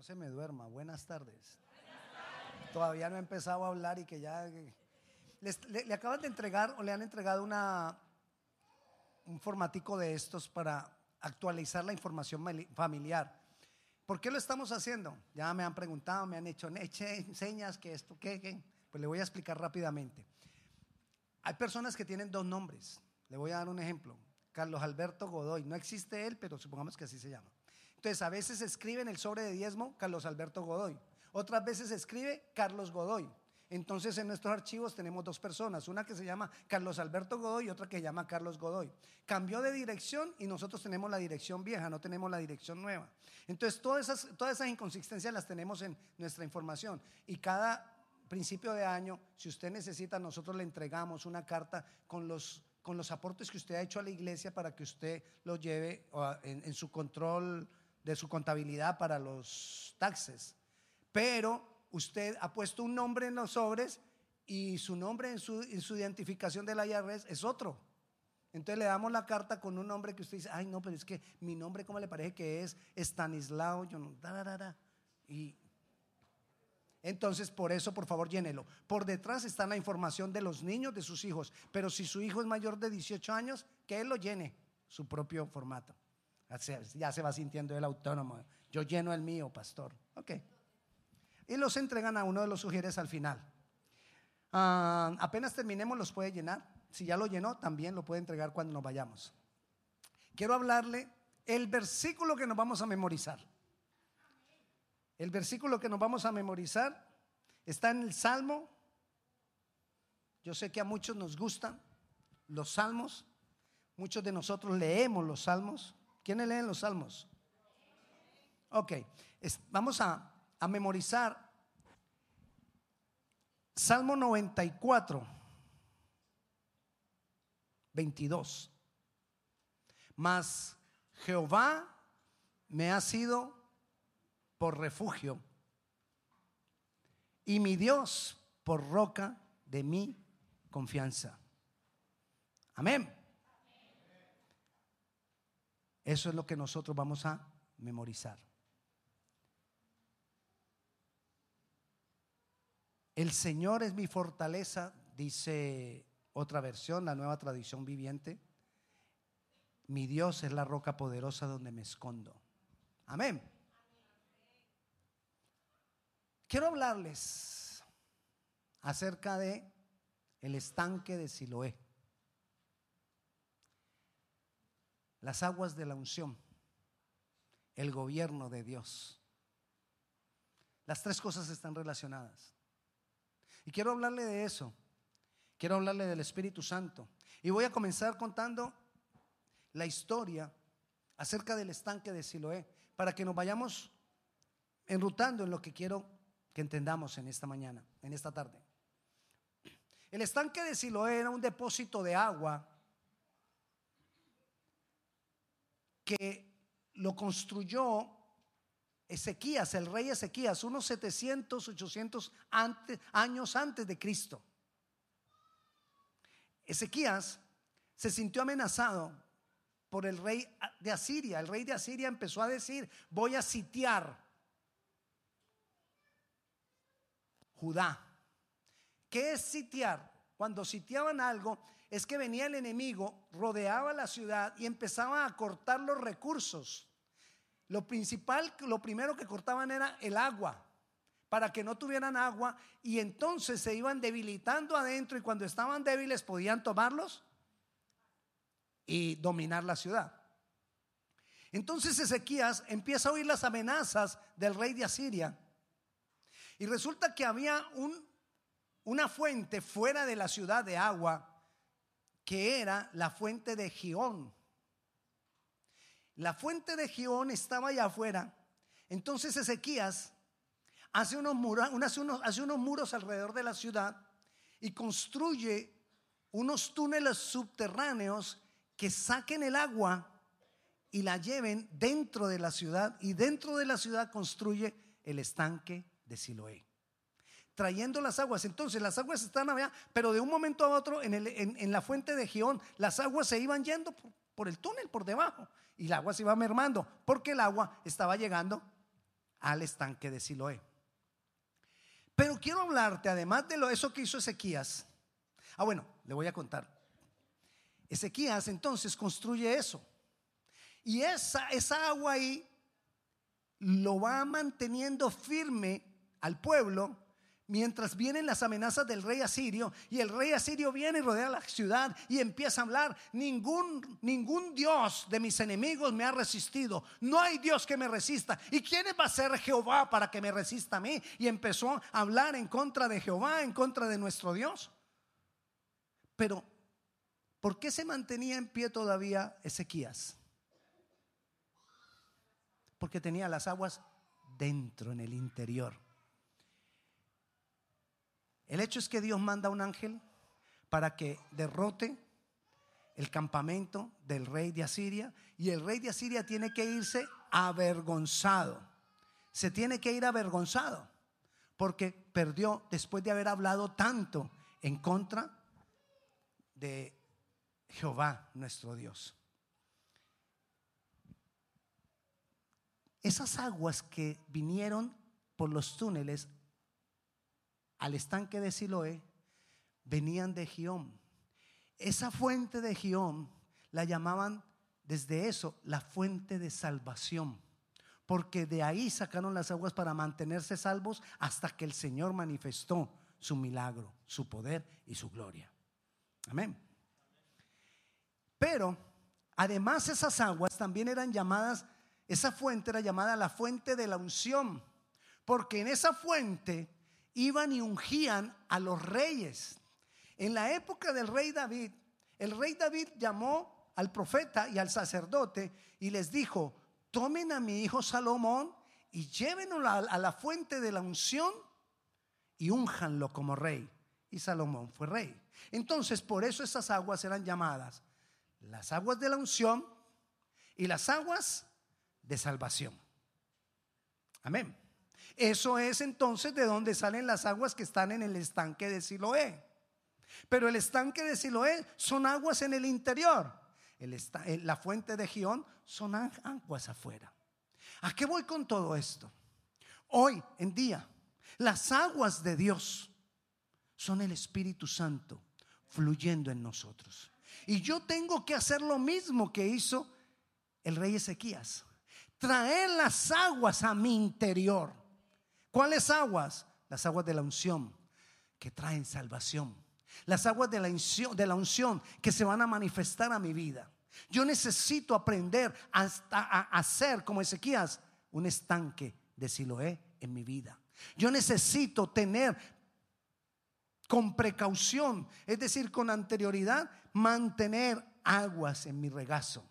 No se me duerma. Buenas tardes. Todavía no he empezado a hablar y que ya... le, acaban de entregar o le han entregado una, un formatico de estos para actualizar la información familiar. ¿Por qué lo estamos haciendo? Ya me han preguntado, me han hecho señas que esto, que, que. Pues le voy a explicar rápidamente. Hay personas que tienen dos nombres. Le voy a dar un ejemplo. Carlos Alberto Godoy. No existe él, pero supongamos que así se llama. Entonces, a veces escribe en el sobre de diezmo Carlos Alberto Godoy. Otras veces escribe Carlos Godoy. Entonces, en nuestros archivos tenemos dos personas, una que se llama Carlos Alberto Godoy y otra que se llama Carlos Godoy. Cambió de dirección y nosotros tenemos la dirección vieja, no tenemos la dirección nueva. Entonces, todas esas, todas esas inconsistencias las tenemos en nuestra información y cada principio de año, si usted necesita, nosotros le entregamos una carta con los con los aportes que usted ha hecho a la iglesia para que usted lo lleve en, su control de su contabilidad para los taxes. Pero usted ha puesto un nombre en los sobres y su nombre en su, identificación de la IRS es otro. Entonces le damos la carta con un nombre que usted dice, ay no, pero es que mi nombre, ¿cómo le parece que es? Estanislao, Y entonces, por eso, por favor, llénelo. Por detrás está la información de los niños, de sus hijos. Pero si su hijo es mayor de 18 años, que él lo llene su propio formato. Ya se va sintiendo el autónomo. Yo lleno el mío, pastor. Ok. Y los entregan a uno de los sugieres al final. Ah, apenas terminemos, los puede llenar. Si ya lo llenó, también lo puede entregar cuando nos vayamos. Quiero hablarle el versículo que nos vamos a memorizar. El versículo que nos vamos a memorizar está en el Salmo. Yo sé que a muchos nos gustan los salmos. Muchos de nosotros leemos los salmos. ¿Quiénes leen los salmos? Ok, vamos a, a memorizar Salmo 94, 22. Mas Jehová me ha sido por refugio y mi Dios por roca de mi confianza. Amén. Eso es lo que nosotros vamos a memorizar. El Señor es mi fortaleza, dice otra versión, la nueva tradición viviente. Mi Dios es la roca poderosa donde me escondo. Amén. Quiero hablarles acerca de el estanque de Siloé. Las aguas de la unción, el gobierno de Dios. Las tres cosas están relacionadas. Y quiero hablarle de eso. Quiero hablarle del Espíritu Santo. Y voy a comenzar contando la historia acerca del estanque de Siloé, para que nos vayamos enrutando en lo que quiero que entendamos en esta mañana, en esta tarde. El estanque de Siloé era un depósito de agua que lo construyó Ezequías, el rey Ezequías, unos 700, 800 años antes de Cristo. Ezequías se sintió amenazado por el rey de Asiria. El rey de Asiria empezó a decir, voy a sitiar Judá. ¿Qué es sitiar? Cuando sitiaban algo es que venía el enemigo, rodeaba la ciudad y empezaba a cortar los recursos. Lo principal, lo primero que cortaban era el agua, para que no tuvieran agua y entonces se iban debilitando adentro y cuando estaban débiles podían tomarlos y dominar la ciudad. Entonces Ezequías empieza a oír las amenazas del rey de Asiria y resulta que había un, una fuente fuera de la ciudad de agua que era la fuente de Gión. La fuente de Gión estaba allá afuera. Entonces Ezequías hace unos, muros, hace unos muros alrededor de la ciudad y construye unos túneles subterráneos que saquen el agua y la lleven dentro de la ciudad y dentro de la ciudad construye el estanque de Siloé. Trayendo las aguas. Entonces las aguas están allá, pero de un momento a otro en, el, en, la fuente de Gión, las aguas se iban yendo por, el túnel, por debajo. Y el agua se iba mermando, porque el agua estaba llegando al estanque de Siloé. Pero quiero hablarte, además de lo eso que hizo Ezequías. Ah, bueno, le voy a contar. Ezequías entonces construye eso. Y esa, esa agua ahí lo va manteniendo firme al pueblo mientras vienen las amenazas del rey asirio y el rey asirio viene y rodea la ciudad y empieza a hablar, ningún ningún dios de mis enemigos me ha resistido, no hay dios que me resista. ¿Y quién va a ser Jehová para que me resista a mí? Y empezó a hablar en contra de Jehová, en contra de nuestro Dios. Pero ¿por qué se mantenía en pie todavía Ezequías? Porque tenía las aguas dentro en el interior. El hecho es que Dios manda un ángel para que derrote el campamento del rey de Asiria y el rey de Asiria tiene que irse avergonzado. Se tiene que ir avergonzado porque perdió después de haber hablado tanto en contra de Jehová nuestro Dios. Esas aguas que vinieron por los túneles al estanque de Siloé venían de Gión. Esa fuente de Gión la llamaban desde eso la fuente de salvación, porque de ahí sacaron las aguas para mantenerse salvos hasta que el Señor manifestó su milagro, su poder y su gloria. Amén. Pero además esas aguas también eran llamadas, esa fuente era llamada la fuente de la unción, porque en esa fuente iban y ungían a los reyes. En la época del rey David, el rey David llamó al profeta y al sacerdote y les dijo, tomen a mi hijo Salomón y llévenlo a la fuente de la unción y únjanlo como rey. Y Salomón fue rey. Entonces, por eso esas aguas eran llamadas las aguas de la unción y las aguas de salvación. Amén. Eso es entonces de donde salen las aguas que están en el estanque de Siloé. Pero el estanque de Siloé son aguas en el interior. la fuente de Gión son aguas afuera. ¿A qué voy con todo esto? Hoy en día, las aguas de Dios son el Espíritu Santo fluyendo en nosotros. Y yo tengo que hacer lo mismo que hizo el rey Ezequías. Traer las aguas a mi interior. ¿Cuáles aguas? Las aguas de la unción que traen salvación. Las aguas de la, unción, que se van a manifestar a mi vida. Yo necesito aprender hasta a hacer como Ezequías un estanque de Siloé en mi vida. Yo necesito tener con precaución, es decir, con anterioridad, mantener aguas en mi regazo.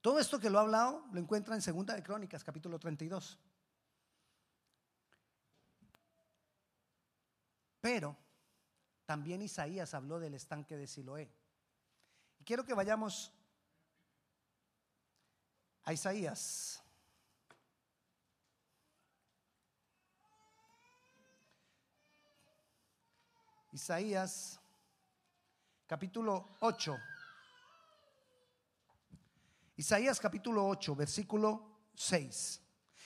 Todo esto que lo he hablado lo encuentra en Segunda de Crónicas, capítulo 32. Pero también Isaías habló del estanque de Siloé. Y quiero que vayamos a Isaías. Isaías capítulo 8. Isaías capítulo 8, versículo 6.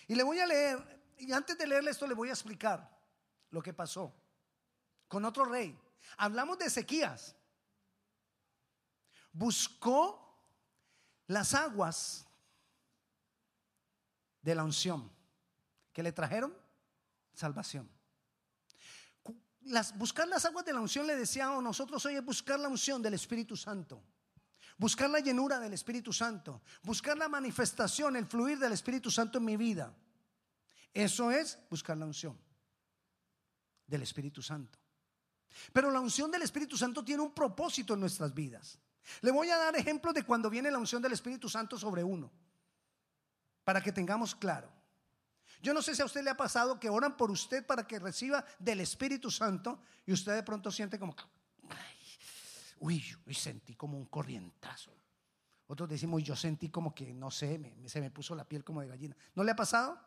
Y le voy a leer, y antes de leerle esto le voy a explicar lo que pasó con otro rey. Hablamos de Ezequías. Buscó las aguas de la unción que le trajeron salvación. Las, buscar las aguas de la unción le decía a nosotros hoy es buscar la unción del Espíritu Santo. Buscar la llenura del Espíritu Santo. Buscar la manifestación, el fluir del Espíritu Santo en mi vida. Eso es buscar la unción del Espíritu Santo. Pero la unción del Espíritu Santo tiene un propósito en nuestras vidas. Le voy a dar ejemplos de cuando viene la unción del Espíritu Santo sobre uno, para que tengamos claro. Yo no sé si a usted le ha pasado que oran por usted para que reciba del Espíritu Santo y usted de pronto siente como, uy, sentí como un corrientazo. Otros decimos, yo sentí como que, no sé, se me puso la piel como de gallina. ¿No le ha pasado?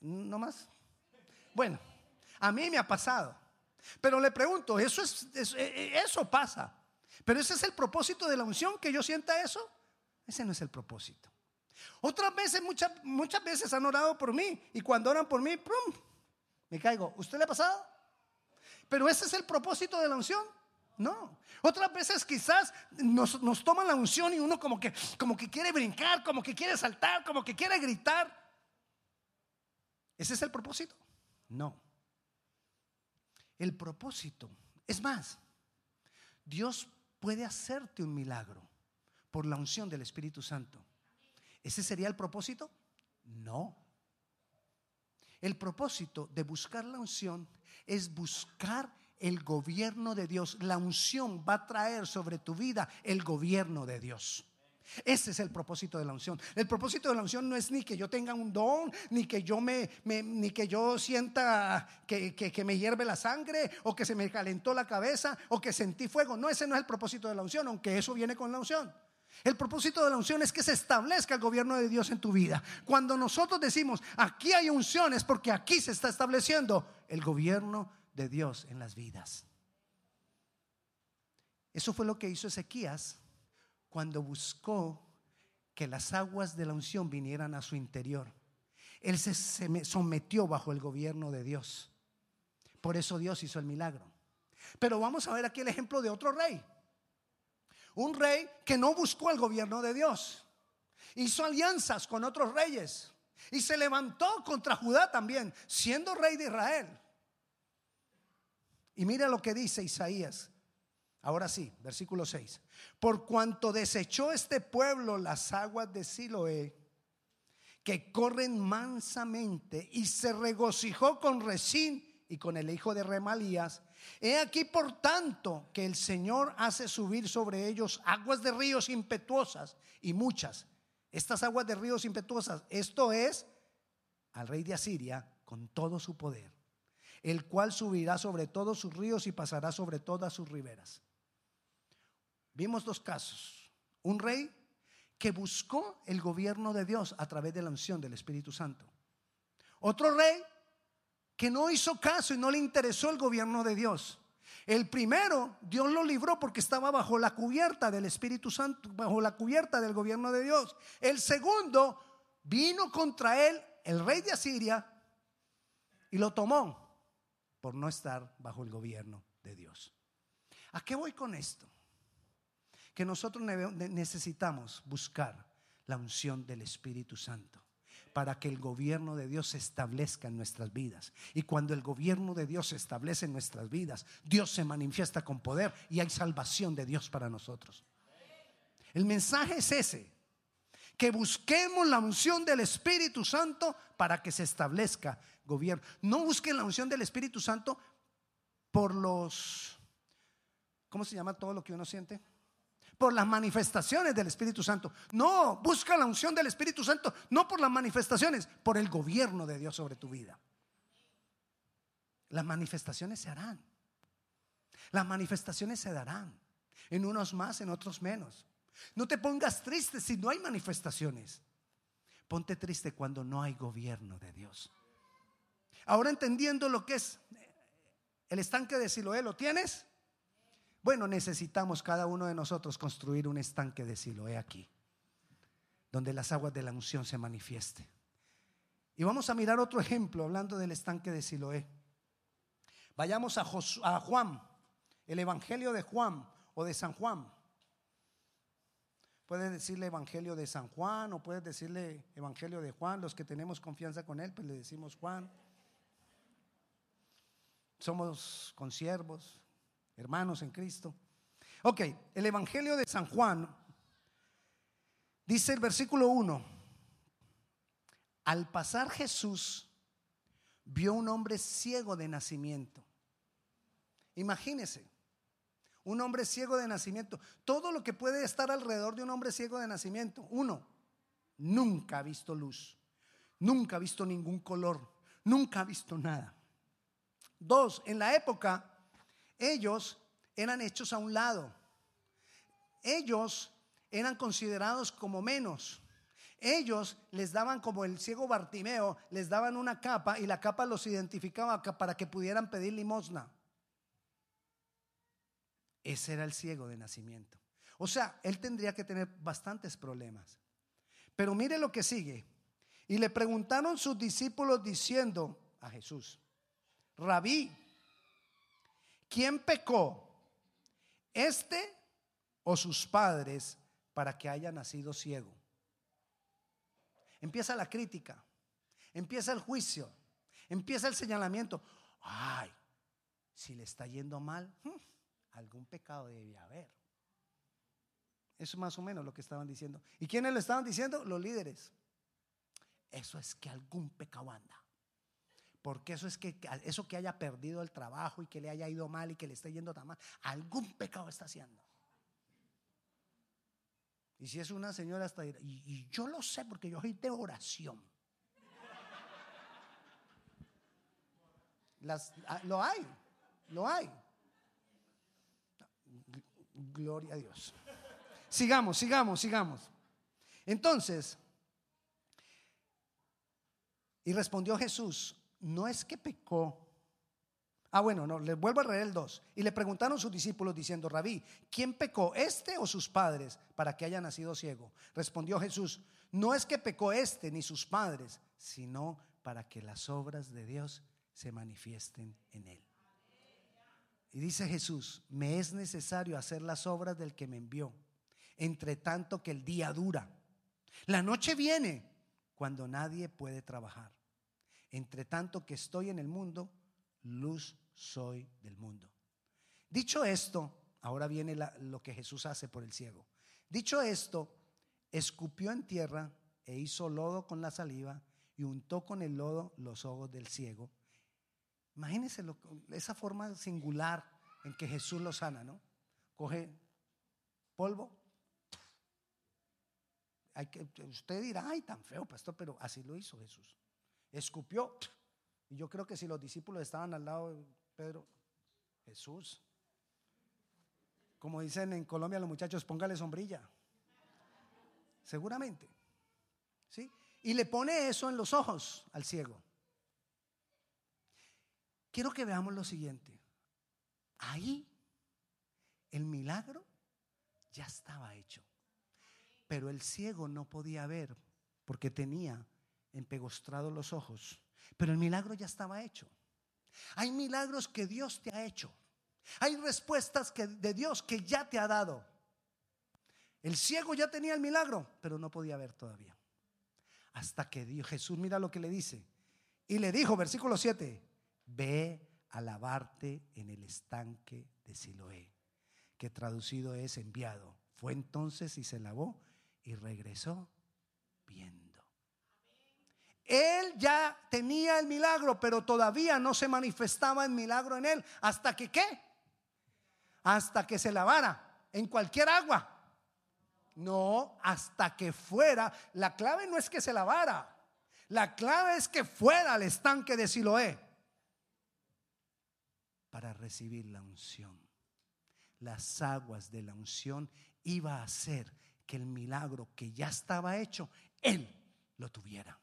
¿No más? Bueno, a mí me ha pasado. Pero le pregunto, ¿eso, es, eso, e, e, eso pasa? ¿Pero ese es el propósito de la unción, que yo sienta eso? Ese no es el propósito. Otras veces, muchas, muchas veces han orado por mí y cuando oran por mí, ¡prum! me caigo. ¿Usted le ha pasado? Pero ese es el propósito de la unción. No. Otras veces quizás nos, nos toman la unción y uno como que, como que quiere brincar, como que quiere saltar, como que quiere gritar. ¿Ese es el propósito? No. El propósito, es más, Dios puede hacerte un milagro por la unción del Espíritu Santo. ¿Ese sería el propósito? No. El propósito de buscar la unción es buscar el gobierno de Dios. La unción va a traer sobre tu vida el gobierno de Dios. Ese es el propósito de la unción. El propósito de la unción no es ni que yo tenga un don, ni que yo me, ni que yo sienta que, que, me hierve la sangre, o que se me calentó la cabeza, o que sentí fuego. No, ese no es el propósito de la unción, aunque eso viene con la unción. El propósito de la unción es que se establezca el gobierno de Dios en tu vida. Cuando nosotros decimos aquí hay unción, es porque aquí se está estableciendo el gobierno de Dios en las vidas. Eso fue lo que hizo Ezequías cuando buscó que las aguas de la unción vinieran a su interior. Él se, sometió bajo el gobierno de Dios. Por eso Dios hizo el milagro. Pero vamos a ver aquí el ejemplo de otro rey. Un rey que no buscó el gobierno de Dios. Hizo alianzas con otros reyes. Y se levantó contra Judá también, siendo rey de Israel. Y mira lo que dice Isaías Ahora sí, versículo 6. Por cuanto desechó este pueblo las aguas de Siloé, que corren mansamente, y se regocijó con Resín y con el hijo de Remalías, he aquí por tanto que el Señor hace subir sobre ellos aguas de ríos impetuosas y muchas. Estas aguas de ríos impetuosas, esto es al rey de Asiria con todo su poder, el cual subirá sobre todos sus ríos y pasará sobre todas sus riberas. Vimos dos casos. Un rey que buscó el gobierno de Dios a través de la unción del Espíritu Santo. Otro rey que no hizo caso y no le interesó el gobierno de Dios. El primero, Dios lo libró porque estaba bajo la cubierta del Espíritu Santo, bajo la cubierta del gobierno de Dios. El segundo, vino contra él el rey de Asiria y lo tomó por no estar bajo el gobierno de Dios. ¿A qué voy con esto? Que nosotros necesitamos buscar la unción del Espíritu Santo para que el gobierno de Dios se establezca en nuestras vidas. Y cuando el gobierno de Dios se establece en nuestras vidas, Dios se manifiesta con poder y hay salvación de Dios para nosotros. El mensaje es ese, que busquemos la unción del Espíritu Santo para que se establezca gobierno. No busquen la unción del Espíritu Santo por los, ¿cómo se llama todo lo que uno siente? Por las manifestaciones del Espíritu Santo. No, busca la unción del Espíritu Santo, no por las manifestaciones, por el gobierno de Dios sobre tu vida. Las manifestaciones se harán. Las manifestaciones se darán. En unos más, en otros menos. No te pongas triste si no hay manifestaciones. Ponte triste cuando no hay gobierno de Dios. Ahora entendiendo lo que es el estanque de Siloé, ¿lo tienes? Bueno, necesitamos cada uno de nosotros construir un estanque de Siloé aquí, donde las aguas de la unción se manifieste. Y vamos a mirar otro ejemplo hablando del estanque de Siloé. Vayamos a, a Juan, el Evangelio de Juan o de San Juan. Puedes decirle Evangelio de San Juan o puedes decirle Evangelio de Juan. Los que tenemos confianza con él, pues le decimos Juan. Somos consiervos, hermanos en Cristo. Ok, el Evangelio de San Juan dice el versículo 1, al pasar Jesús vio un hombre ciego de nacimiento. Imagínese, un hombre ciego de nacimiento. Todo lo que puede estar alrededor de un hombre ciego de nacimiento. Uno, nunca ha visto luz, nunca ha visto ningún color, nunca ha visto nada. Dos, en la época ellos eran hechos a un lado. Ellos eran considerados como menos. Ellos les daban como el ciego Bartimeo, les daban una capa y la capa los identificaba para que pudieran pedir limosna. Ese era el ciego de nacimiento. O sea, él tendría que tener bastantes problemas. Pero mire lo que sigue. Y le preguntaron sus discípulos diciendo a Jesús, Rabí, ¿quién pecó? ¿Este o sus padres para que haya nacido ciego? Empieza la crítica, empieza el juicio, empieza el señalamiento. Ay, si le está yendo mal, hmm, algún pecado debe haber. Eso es más o menos lo que estaban diciendo. ¿Y quiénes lo estaban diciendo? Los líderes. Eso es que algún pecado anda. Porque eso es que eso que haya perdido el trabajo y que le haya ido mal y que le esté yendo tan mal, algún pecado está haciendo. Y si es una señora hasta y, yo lo sé porque yo soy de oración. Las, ah, lo hay, lo hay. Gloria a Dios. Sigamos, sigamos, sigamos. Entonces, y respondió Jesús, no es que pecó. Ah, bueno, no, le vuelvo a leer el 2. Y le preguntaron sus discípulos diciendo, Rabí, ¿quién pecó, este o sus padres, para que haya nacido ciego? Respondió Jesús, no es que pecó este ni sus padres, sino para que las obras de Dios se manifiesten en él. Y dice Jesús, me es necesario hacer las obras del que me envió, entre tanto que el día dura. La noche viene cuando nadie puede trabajar. Entre tanto que estoy en el mundo, luz soy del mundo. Dicho esto, ahora viene lo que Jesús hace por el ciego. Dicho esto, escupió en tierra e hizo lodo con la saliva y untó con el lodo los ojos del ciego. Imagínense esa forma singular en que Jesús lo sana, ¿no? Coge polvo. Hay que, usted dirá, ay, tan feo, pastor, pero así lo hizo Jesús escupió. Y yo creo que si los discípulos estaban al lado de Pedro, Jesús, como dicen en Colombia los muchachos, póngale sombrilla. Seguramente. ¿Sí? Y le pone eso en los ojos al ciego. Quiero que veamos lo siguiente. Ahí el milagro ya estaba hecho. Pero el ciego no podía ver porque tenía empegostrados los ojos, pero el milagro ya estaba hecho. Hay milagros que Dios te ha hecho. Hay respuestas que, de Dios que ya te ha dado. El ciego ya tenía el milagro, pero no podía ver todavía. Hasta que Dios, Jesús, mira lo que le dice. Y le dijo, versículo 7, ve a lavarte en el estanque de Siloé, que traducido es enviado. Fue entonces y se lavó y regresó viendo. Él ya tenía el milagro, pero todavía no se manifestaba el milagro en él. ¿Hasta que qué? Hasta que se lavara en cualquier agua. No, hasta que fuera. La clave no es que se lavara. La clave es que fuera al estanque de Siloé para recibir la unción. Las aguas de la unción iba a hacer que el milagro que ya estaba hecho, él lo tuviera.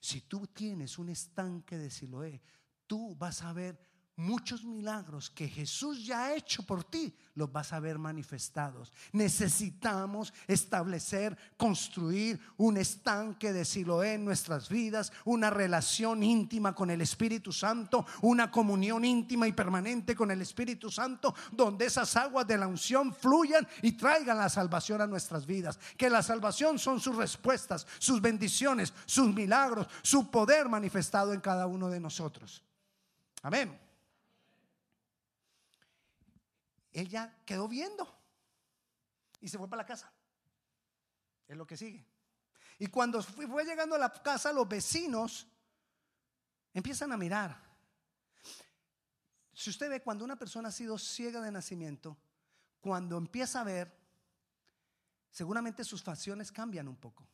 Si tú tienes un estanque de Siloé, tú vas a ver muchos milagros que Jesús ya ha hecho por ti, los vas a ver manifestados. Necesitamos establecer, construir un estanque de Siloé en nuestras vidas, una relación íntima con el Espíritu Santo, una comunión íntima y permanente con el Espíritu Santo, donde esas aguas de la unción fluyan y traigan la salvación a nuestras vidas. Que la salvación son sus respuestas, sus bendiciones, sus milagros, su poder manifestado en cada uno de nosotros. Amén. Ella quedó viendo y se fue para la casa. Es lo que sigue. Y cuando fue llegando a la casa, los vecinos empiezan a mirar. Si usted ve cuando una persona ha sido ciega de nacimiento, cuando empieza a ver, seguramente sus facciones cambian un poco.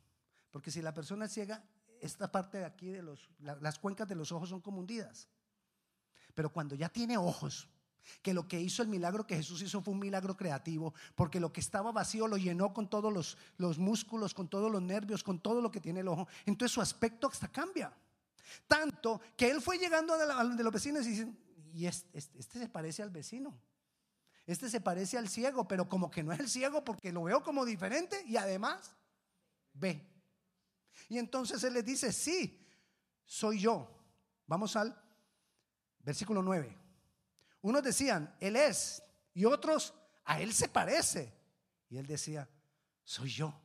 Porque si la persona es ciega, esta parte de aquí de los, las cuencas de los ojos son como hundidas. Pero cuando ya tiene ojos, que lo que hizo el milagro que Jesús hizo fue un milagro creativo, porque lo que estaba vacío lo llenó con todos los, los músculos, con todos los nervios, con todo lo que tiene el ojo. Entonces su aspecto hasta cambia. Tanto que él fue llegando de, los vecinos y dicen, y este, este, se parece al vecino. Este se parece al ciego, pero como que no es el ciego porque lo veo como diferente y además ve. Y entonces él les dice, sí, soy yo. Vamos al versículo 9. Unos decían, Él es, y otros, a Él se parece. Y Él decía, soy yo.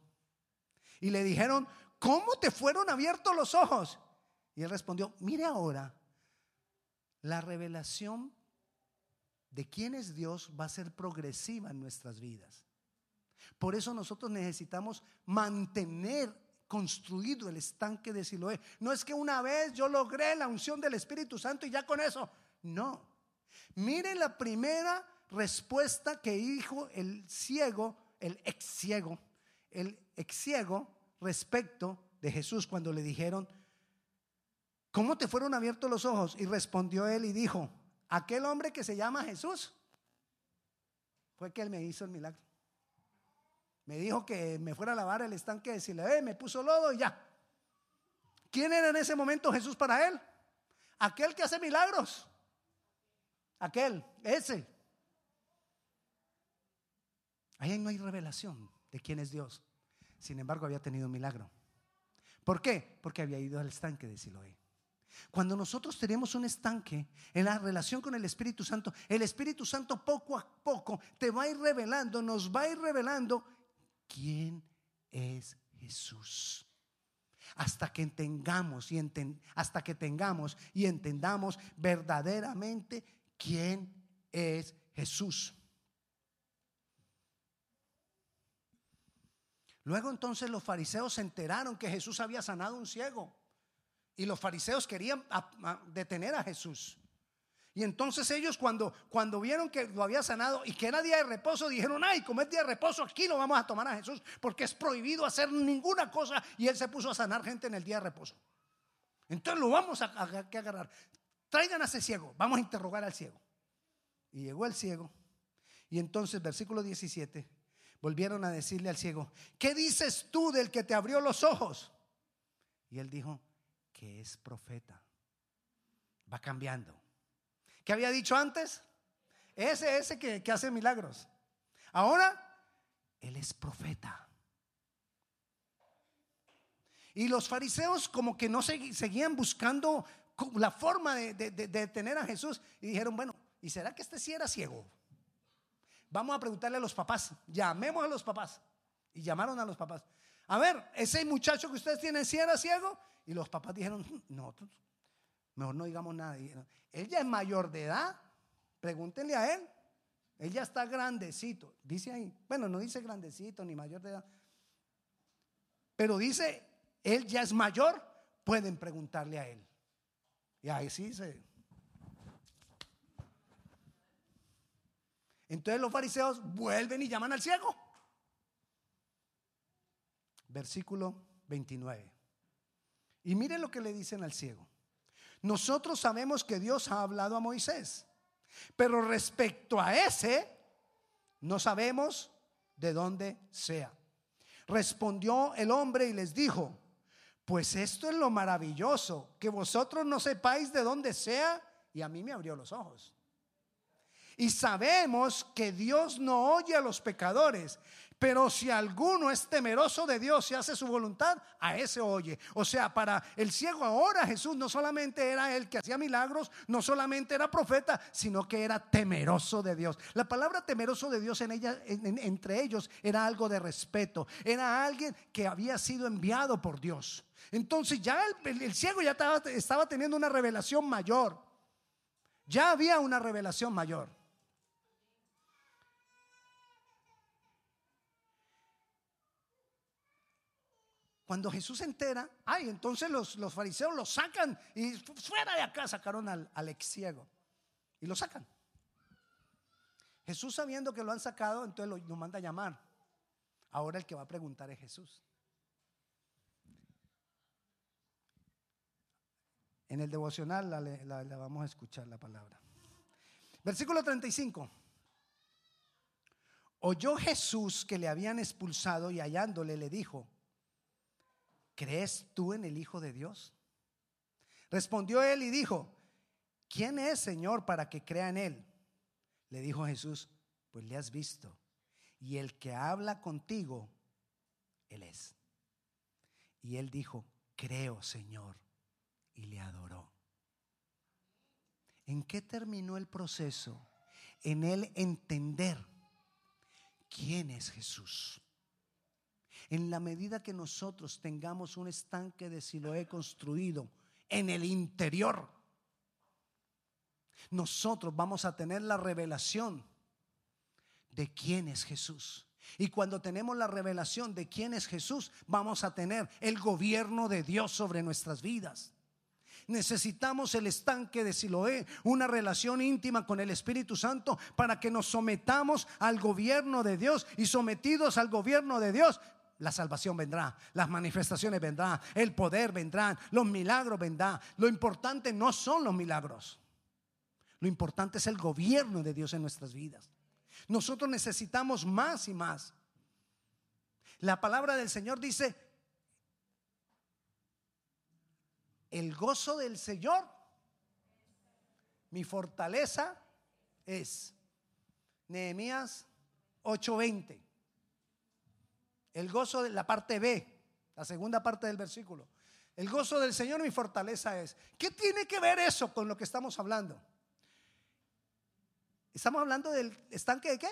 Y le dijeron, ¿cómo te fueron abiertos los ojos? Y Él respondió, mire ahora, la revelación de quién es Dios va a ser progresiva en nuestras vidas. Por eso nosotros necesitamos mantener construido el estanque de Siloé. No es que una vez yo logré la unción del Espíritu Santo y ya con eso. No. Mire la primera respuesta que dijo el ciego, el ex ciego, el ex ciego respecto de Jesús cuando le dijeron, ¿cómo te fueron abiertos los ojos? Y respondió él y dijo, aquel hombre que se llama Jesús fue que él me hizo el milagro. Me dijo que me fuera a lavar el estanque de Siloé, me puso lodo y ya. ¿Quién era en ese momento Jesús para él? Aquel que hace milagros. Aquel, ese. Ahí no hay revelación de quién es Dios. Sin embargo, había tenido un milagro. ¿Por qué? Porque había ido al estanque de Siloé. Cuando nosotros tenemos un estanque en la relación con el Espíritu Santo, el Espíritu Santo poco a poco te va a ir revelando, nos va a ir revelando quién es Jesús. Hasta que tengamos y hasta que tengamos y entendamos verdaderamente quién es Jesús. Luego entonces los fariseos se enteraron que Jesús había sanado a un ciego y los fariseos querían detener a Jesús. Y entonces ellos cuando, cuando vieron que lo había sanado y que era día de reposo, dijeron, ay, como es día de reposo, aquí lo vamos a tomar a Jesús porque es prohibido hacer ninguna cosa. Y él se puso a sanar gente en el día de reposo. Entonces lo vamos a, agarrar. Traigan a ese ciego, vamos a interrogar al ciego. Y llegó el ciego. Y entonces, versículo 17, volvieron a decirle al ciego, ¿qué dices tú del que te abrió los ojos? Y él dijo, que es profeta. Va cambiando. ¿Qué había dicho antes? Ese, ese que, que hace milagros. Ahora, Él es profeta. Y los fariseos como que no seguían buscando la forma de, detener a Jesús. Y dijeron, bueno, ¿y será que este sí era ciego? Vamos a preguntarle a los papás. Llamemos a los papás. Y llamaron a los papás. A ver, ese muchacho que ustedes tienen, ¿sí era ciego? Y los papás dijeron, no, mejor no digamos nada. Ella es mayor de edad. Pregúntenle a él. Ella está grandecito. Dice ahí. Bueno, no dice grandecito ni mayor de edad. Pero dice, él ya es mayor. Pueden preguntarle a él. Y ahí sí se. Entonces los fariseos vuelven y llaman al ciego. Versículo 29. Y miren lo que le dicen al ciego. Nosotros sabemos que Dios ha hablado a Moisés, pero respecto a ese, no sabemos de dónde sea. Respondió el hombre y les dijo, pues esto es lo maravilloso, que vosotros no sepáis de dónde sea, y a mí me abrió los ojos. Y sabemos que Dios no oye a los pecadores, pero si alguno es temeroso de Dios y hace su voluntad, a ese oye. O sea, para el ciego ahora Jesús no solamente era el que hacía milagros, no solamente era profeta, sino que era temeroso de Dios. La palabra temeroso de Dios en ella, entre ellos era algo de respeto. Era alguien que había sido enviado por Dios. Entonces ya el, ciego ya estaba teniendo una revelación mayor. Ya había una revelación mayor. Cuando Jesús se entera, ay, entonces los, fariseos lo sacan y fuera de acá sacaron al, al ex ciego y lo sacan. Jesús sabiendo que lo han sacado, entonces lo, manda a llamar. Ahora el que va a preguntar es Jesús. En el devocional la, la, vamos a escuchar la palabra. Versículo 35. Oyó Jesús que le habían expulsado y hallándole le dijo, ¿crees tú en el Hijo de Dios? Respondió él y dijo, ¿quién es Señor para que crea en él? Le dijo Jesús, pues le has visto. Y el que habla contigo, él es. Y él dijo, creo, Señor, y le adoró. ¿En qué terminó el proceso? En él entender quién es Jesús. En la medida que nosotros tengamos un estanque de Siloé construido en el interior, nosotros vamos a tener la revelación de quién es Jesús. Y cuando tenemos la revelación de quién es Jesús, vamos a tener el gobierno de Dios sobre nuestras vidas. Necesitamos el estanque de Siloé, una relación íntima con el Espíritu Santo para que nos sometamos al gobierno de Dios y sometidos al gobierno de Dios. La salvación vendrá, las manifestaciones vendrán, el poder vendrán, los milagros vendrán. Lo importante no son los milagros. Lo importante es el gobierno de Dios en nuestras vidas. Nosotros necesitamos más y más. La palabra del Señor dice, el gozo del Señor, mi fortaleza es. Nehemías 8:20. El gozo de la parte B, la segunda parte del versículo. El gozo del Señor, mi fortaleza es. ¿Qué tiene que ver eso con lo que estamos hablando? Estamos hablando del estanque de qué?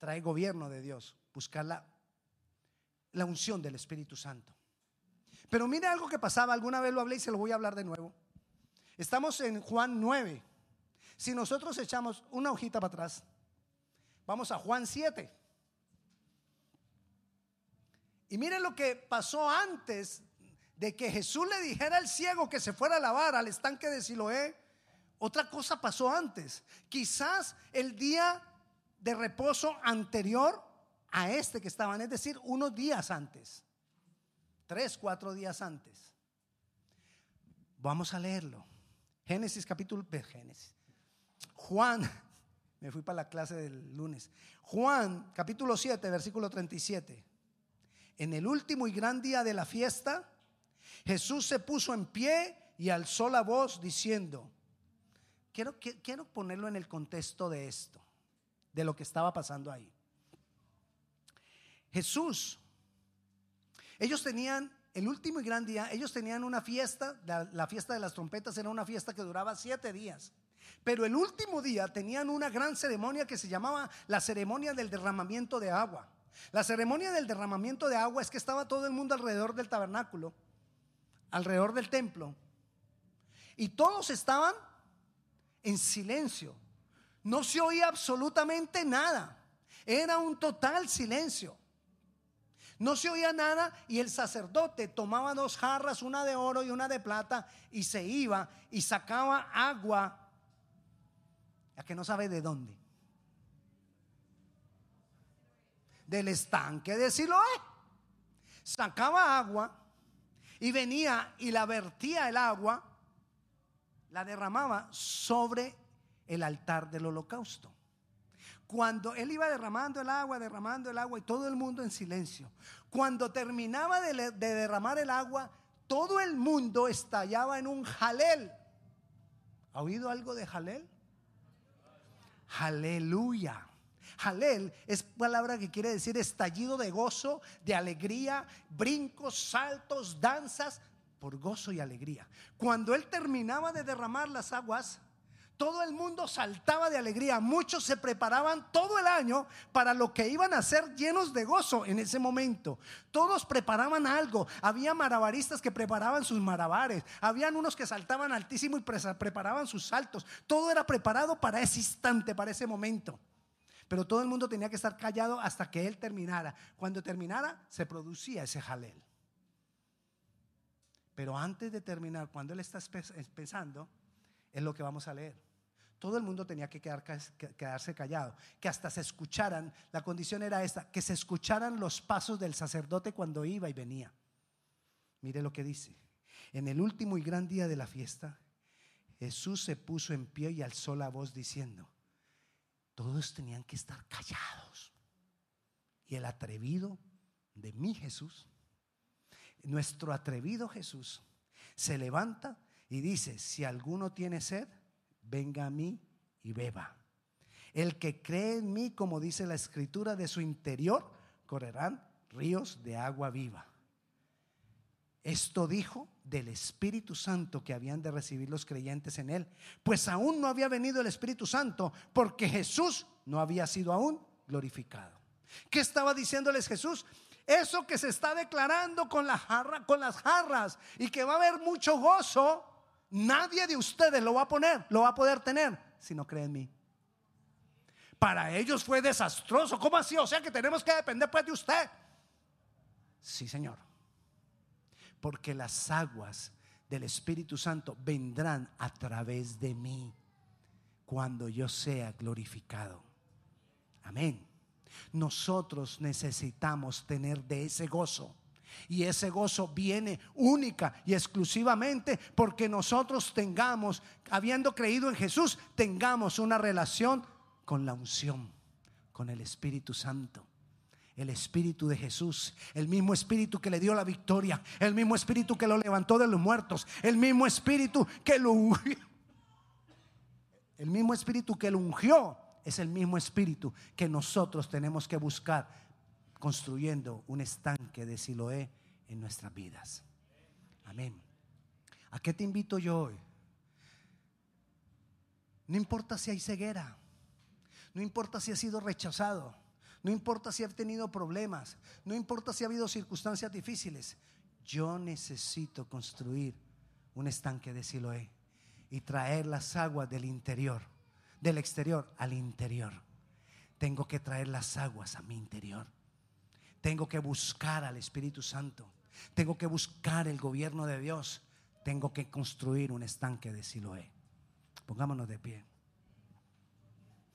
Trae gobierno de Dios, buscar la, la unción del Espíritu Santo. Pero mire algo que pasaba, alguna vez lo hablé y se lo voy a hablar de nuevo. Estamos en Juan 9. Si nosotros echamos una hojita para atrás, vamos a Juan 7. Y miren lo que pasó antes de que Jesús le dijera al ciego que se fuera a lavar al estanque de Siloé. Otra cosa pasó antes. Quizás el día de reposo anterior a este que estaban, es decir, unos días antes. Tres, cuatro días antes. Vamos a leerlo. Génesis capítulo, Génesis. Juan, me fui para la clase del lunes. Juan capítulo 7, versículo 37. En el último y gran día de la fiesta, Jesús se puso en pie y alzó la voz diciendo, quiero, quiero ponerlo en el contexto de esto, de lo que estaba pasando ahí. Jesús, ellos tenían el último y gran día, ellos tenían una fiesta, la, fiesta de las trompetas era una fiesta que duraba siete días. Pero el último día tenían una gran ceremonia que se llamaba la ceremonia del derramamiento de agua. La ceremonia del derramamiento de agua es que estaba todo el mundo alrededor del tabernáculo, alrededor del templo, y todos estaban en silencio. No se oía absolutamente nada. Era un total silencio. No se oía nada y el sacerdote tomaba dos jarras, una de oro y una de plata, y se iba y sacaba agua, a que no sabe de dónde. Del estanque de Siloé. Sacaba agua y venía y la vertía el agua la derramaba sobre el altar del holocausto. Cuando él iba derramando el agua, derramando el agua y todo el mundo en silencio. Cuando terminaba de, derramar el agua, todo el mundo estallaba en un jalel. ¿Ha oído algo de jalel? Aleluya. Jalel es palabra que quiere decir estallido de gozo, de alegría, brincos, saltos, danzas, por gozo y alegría. Cuando él terminaba de derramar las aguas, todo el mundo saltaba de alegría. Muchos se preparaban todo el año para lo que iban a ser llenos de gozo en ese momento. Todos preparaban algo. Había marabaristas que preparaban sus marabares. Habían unos que saltaban altísimo y preparaban sus saltos. Todo era preparado para ese instante, para ese momento. Pero todo el mundo tenía que estar callado hasta que él terminara. Cuando terminara, se producía ese jalel. Pero antes de terminar, cuando él está pensando, es lo que vamos a leer. Todo el mundo tenía que quedarse callado, que hasta se escucharan, la condición era esta, que se escucharan los pasos del sacerdote cuando iba y venía. Mire lo que dice. En el último y gran día de la fiesta, Jesús se puso en pie y alzó la voz diciendo, todos tenían que estar callados. Y el atrevido de mi Jesús nuestro atrevido Jesús se levanta y dice, si alguno tiene sed, venga a mí y beba. El que cree en mí, como dice la escritura, de su interior correrán ríos de agua viva. Esto dijo del Espíritu Santo que habían de recibir los creyentes en él, pues aún no había venido el Espíritu Santo porque Jesús no había sido aún glorificado. ¿Qué estaba diciéndoles Jesús? Eso que se está declarando con la jarra, con las jarras y que va a haber mucho gozo, nadie de ustedes lo va a poner, lo va a poder tener si no cree en mí. Para ellos fue desastroso. ¿Cómo así? O sea que tenemos que depender pues de usted. Sí, Señor. Porque las aguas del Espíritu Santo vendrán a través de mí cuando yo sea glorificado. Amén. Nosotros necesitamos tener de ese gozo. Y ese gozo viene única y exclusivamente porque nosotros tengamos, habiendo creído en Jesús, tengamos una relación con la unción, con el Espíritu Santo. El Espíritu de Jesús, el mismo Espíritu que le dio la victoria, el mismo Espíritu que lo levantó de los muertos, el mismo Espíritu que lo ungió, el mismo Espíritu que lo ungió es el mismo espíritu que nosotros tenemos que buscar construyendo un estanque de Siloé en nuestras vidas. Amén. ¿A qué te invito yo hoy? No importa si hay ceguera, no importa si ha sido rechazado, no importa si ha tenido problemas, no importa si ha habido circunstancias difíciles. Yo necesito construir un estanque de Siloé y traer las aguas del interior del exterior al interior. Tengo que traer las aguas a mi interior. Tengo que buscar al Espíritu Santo. Tengo que buscar el gobierno de Dios. Tengo que construir un estanque de Siloé. Pongámonos de pie.